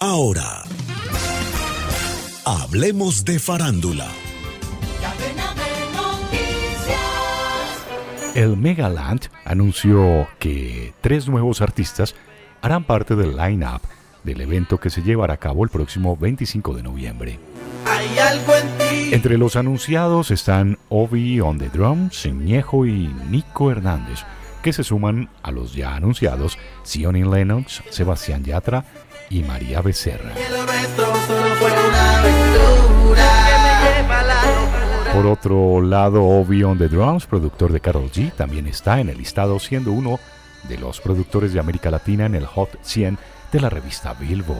Ahora, hablemos de farándula. El Megaland anunció que tres nuevos artistas harán parte del line-up del evento que se llevará a cabo el próximo 25 de noviembre. Entre los anunciados están Obi on the Drums, Ñejo y Nico Hernández, que se suman a los ya anunciados Sionny Lennox, Sebastián Yatra y María Becerra. Por otro lado, Obi on the Drums, productor de Carol G, también está en el listado siendo uno de los productores de América Latina en el Hot 100 de la revista Billboard.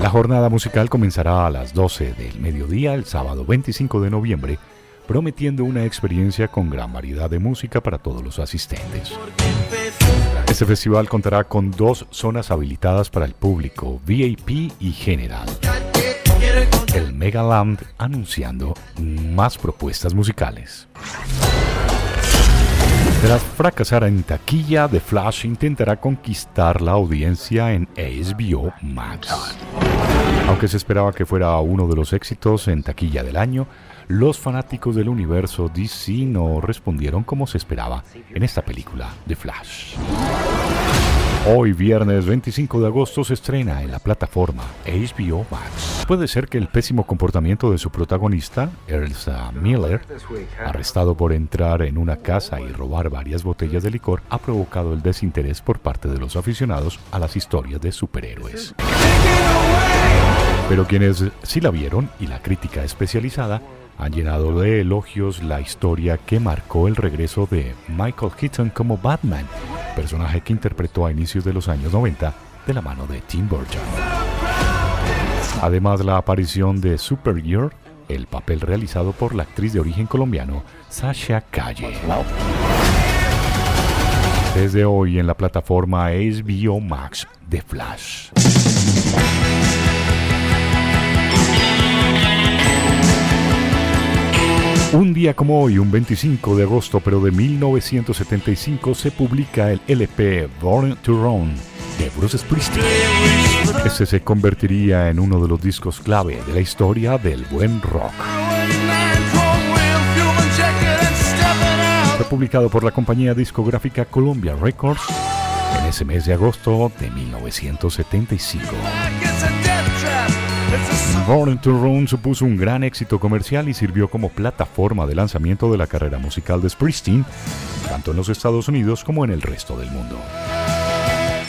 La jornada musical comenzará a las 12 del mediodía el sábado 25 de noviembre, prometiendo una experiencia con gran variedad de música para todos los asistentes. Este festival contará con dos zonas habilitadas para el público, VIP y General. El Megaland anunciando más propuestas musicales. Tras fracasar en taquilla, The Flash intentará conquistar la audiencia en HBO Max. Aunque se esperaba que fuera uno de los éxitos en taquilla del año, los fanáticos del universo DC no respondieron como se esperaba en esta película, The Flash. Hoy, viernes 25 de agosto, se estrena en la plataforma HBO Max. Puede ser que el pésimo comportamiento de su protagonista, Elsa Miller, arrestado por entrar en una casa y robar varias botellas de licor, ha provocado el desinterés por parte de los aficionados a las historias de superhéroes. Pero quienes sí la vieron y la crítica especializada han llenado de elogios la historia que marcó el regreso de Michael Keaton como Batman, personaje que interpretó a inicios de los años 90 de la mano de Tim Burton. Además, la aparición de Supergirl, el papel realizado por la actriz de origen colombiano Sasha Calle. Desde hoy en la plataforma HBO Max de Flash. Un día como hoy, un 25 de agosto, pero de 1975, se publica el LP Born to Run de. Este se convertiría en uno de los discos clave de la historia del buen rock. Fue publicado por la compañía discográfica Columbia Records en ese mes de agosto de 1975. Born to Run supuso un gran éxito comercial y sirvió como plataforma de lanzamiento de la carrera musical de Springsteen, tanto en los Estados Unidos como en el resto del mundo.